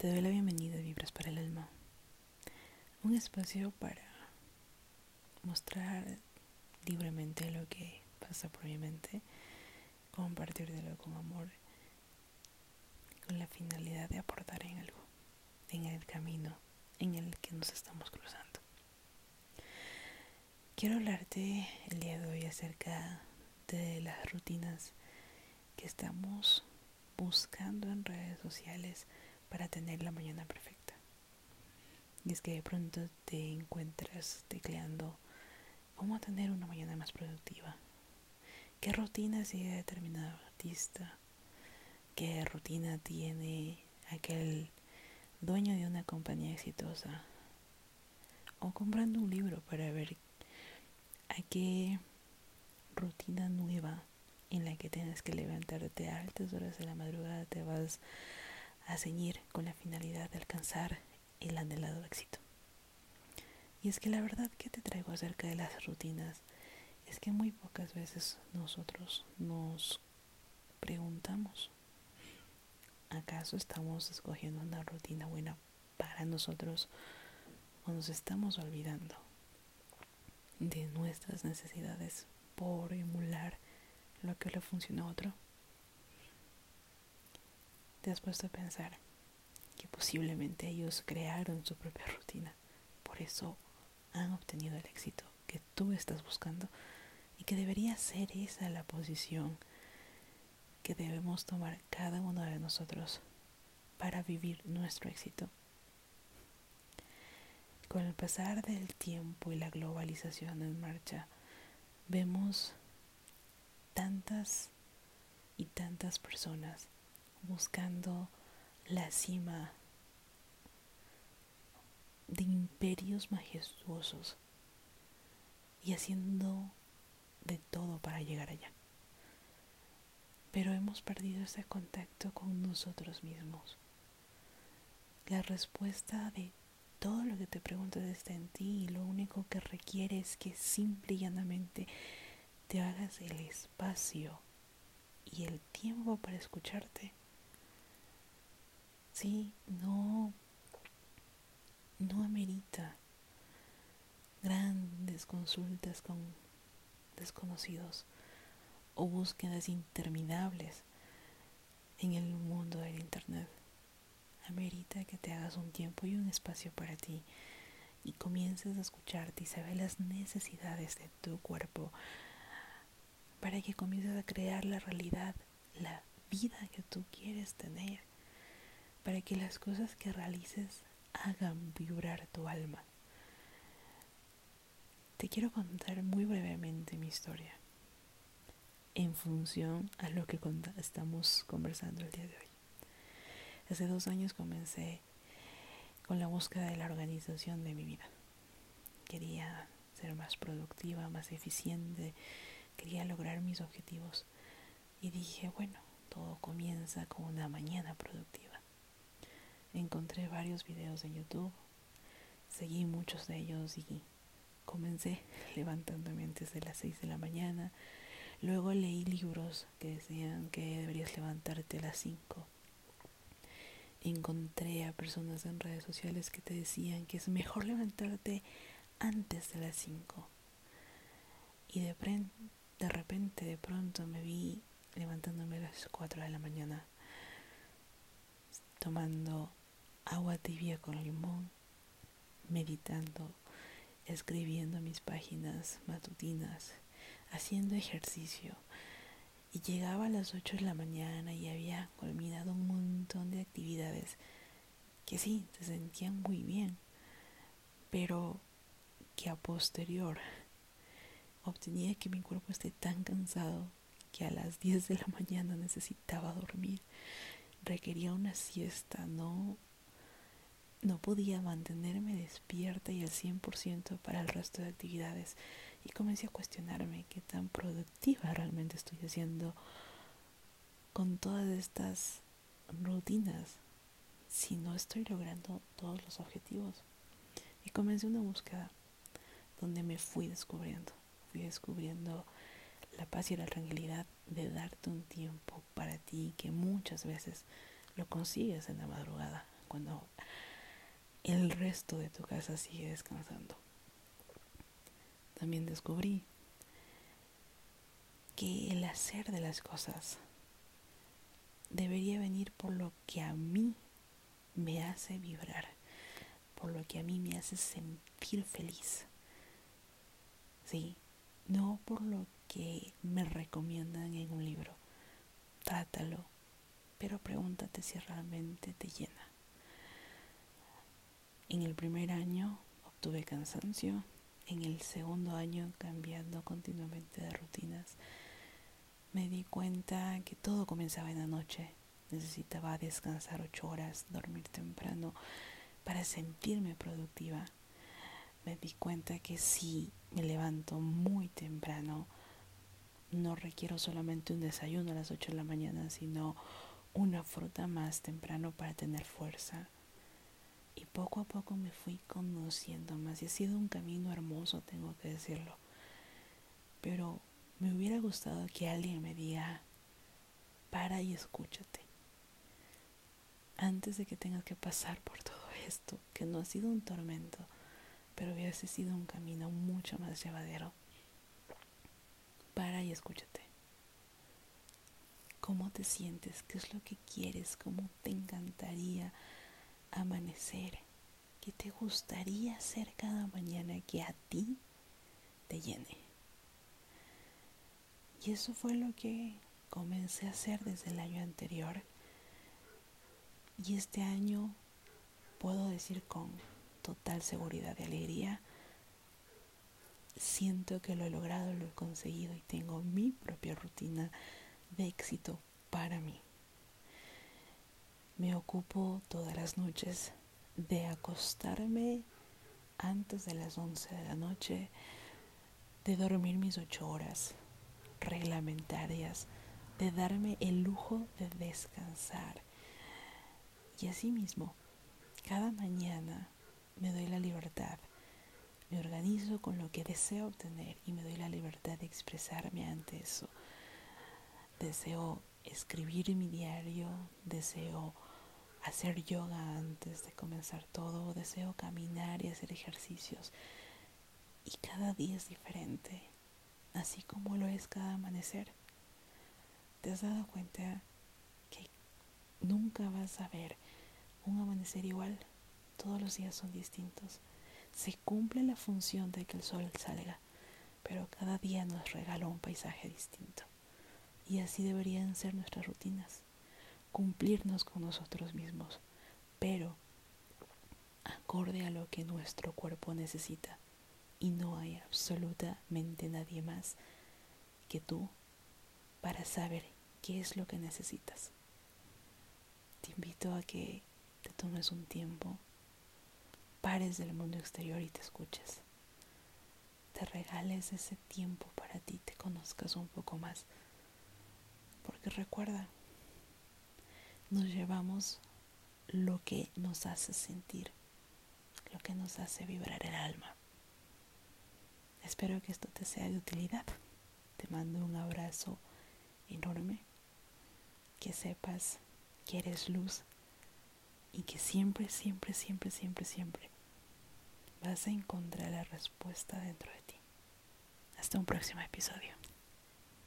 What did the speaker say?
Te doy la bienvenida a Vibras para el Alma. Un espacio para mostrar libremente lo que pasa por mi mente, compartirlo con amor, con la finalidad de aportar en algo, en el camino en el que nos estamos cruzando. Quiero hablarte el día de hoy acerca de las rutinas que estamos buscando en redes sociales para tener la mañana perfecta. Y es que de pronto te encuentras tecleando cómo tener una mañana más productiva. ¿Qué rutina sigue determinado artista? ¿Qué rutina tiene aquel dueño de una compañía exitosa? O comprando un libro para ver a qué rutina nueva en la que tienes que levantarte a altas horas de la madrugada te vas a ceñir con la finalidad de alcanzar el anhelado éxito. Y es que la verdad que te traigo acerca de las rutinas es que muy pocas veces nosotros nos preguntamos, ¿acaso estamos escogiendo una rutina buena para nosotros o nos estamos olvidando de nuestras necesidades por emular lo que le funciona a otro? Te has puesto a pensar que posiblemente ellos crearon su propia rutina. Por eso han obtenido el éxito que tú estás buscando y que debería ser esa la posición que debemos tomar cada uno de nosotros para vivir nuestro éxito. Con el pasar del tiempo y la globalización en marcha, vemos tantas y tantas personas buscando la cima de imperios majestuosos y haciendo de todo para llegar allá. Pero hemos perdido ese contacto con nosotros mismos. La respuesta de todo lo que te preguntas está en ti y lo único que requiere es que simple y llanamente te hagas el espacio y el tiempo para escucharte Sí, no, no amerita grandes consultas con desconocidos o búsquedas interminables en el mundo del Internet. Amerita que te hagas un tiempo y un espacio para ti y comiences a escucharte y saber las necesidades de tu cuerpo para que comiences a crear la realidad, la vida que tú quieres tener para que las cosas que realices hagan vibrar tu alma. Te quiero contar muy brevemente mi historia en función a lo que estamos conversando el día de hoy. Hace dos años comencé con la búsqueda de la organización de mi vida. Quería ser más productiva, más eficiente, quería lograr mis objetivos y dije, bueno, todo comienza con una mañana productiva encontré varios videos de YouTube, seguí muchos de ellos y comencé levantándome antes de las 6 de la mañana. Luego leí libros que decían que deberías levantarte a las 5. Encontré a personas en redes sociales que te decían que es mejor levantarte antes de las 5. Y de, de repente, de pronto me vi levantándome a las 4 de la mañana, tomando agua tibia con limón, meditando, escribiendo mis páginas matutinas, haciendo ejercicio. Y llegaba a las 8 de la mañana y había culminado un montón de actividades que sí, se sentían muy bien, pero que a posterior obtenía que mi cuerpo esté tan cansado que a las 10 de la mañana necesitaba dormir. Requería una siesta, no no podía mantenerme despierta y al 100% para el resto de actividades y comencé a cuestionarme qué tan productiva realmente estoy haciendo con todas estas rutinas si no estoy logrando todos los objetivos. Y comencé una búsqueda donde me fui descubriendo, fui descubriendo la paz y la tranquilidad de darte un tiempo para ti que muchas veces lo consigues en la madrugada cuando el resto de tu casa sigue descansando. También descubrí que el hacer de las cosas debería venir por lo que a mí me hace vibrar, por lo que a mí me hace sentir feliz. Sí, no por lo que me recomiendan en un libro. Trátalo, pero pregúntate si realmente te llena. En el primer año obtuve cansancio, en el segundo año cambiando continuamente de rutinas, me di cuenta que todo comenzaba en la noche. Necesitaba descansar ocho horas, dormir temprano para sentirme productiva. Me di cuenta que si me levanto muy temprano, no requiero solamente un desayuno a las ocho de la mañana, sino una fruta más temprano para tener fuerza. Y poco a poco me fui conociendo más y ha sido un camino hermoso, tengo que decirlo. Pero me hubiera gustado que alguien me diga, para y escúchate. Antes de que tengas que pasar por todo esto, que no ha sido un tormento, pero hubiese sido un camino mucho más llevadero. Para y escúchate. ¿Cómo te sientes? ¿Qué es lo que quieres? ¿Cómo te encantaría amanecer? ¿Qué te gustaría hacer cada mañana que a ti te llene? Y eso fue lo que comencé a hacer desde el año anterior. Y este año puedo decir con total seguridad y alegría, siento que lo he logrado, lo he conseguido y tengo mi propia rutina de éxito para mí. Me ocupo todas las noches de acostarme antes de las 11 de la noche, de dormir mis 8 horas, reglamentarias de darme el lujo de descansar. Y asimismo, cada mañana me doy la libertad, me organizo con lo que deseo obtener y me doy la libertad de expresarme ante eso. Deseo escribir mi diario, deseo hacer yoga antes de comenzar todo, deseo caminar y hacer ejercicios. Y cada día es diferente así como lo es cada amanecer. ¿Te has dado cuenta que nunca vas a ver un amanecer igual? Todos los días son distintos. Se cumple la función de que el sol salga, pero cada día nos regala un paisaje distinto. Y así deberían ser nuestras rutinas, cumplirnos con nosotros mismos, pero acorde a lo que nuestro cuerpo necesita y no hay absolutamente nadie más que tú para saber qué es lo que necesitas. Te invito a que te tomes un tiempo, pares del mundo exterior y te escuches. Te regales ese tiempo para ti, te conozcas un poco más. Porque recuerda, nos llevamos lo que nos hace sentir, lo que nos hace vibrar el alma. Espero que esto te sea de utilidad. Te mando un abrazo enorme. Que sepas que eres luz y que siempre, siempre, siempre, siempre, siempre vas a encontrar la respuesta dentro de ti. Hasta un próximo episodio.